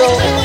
show.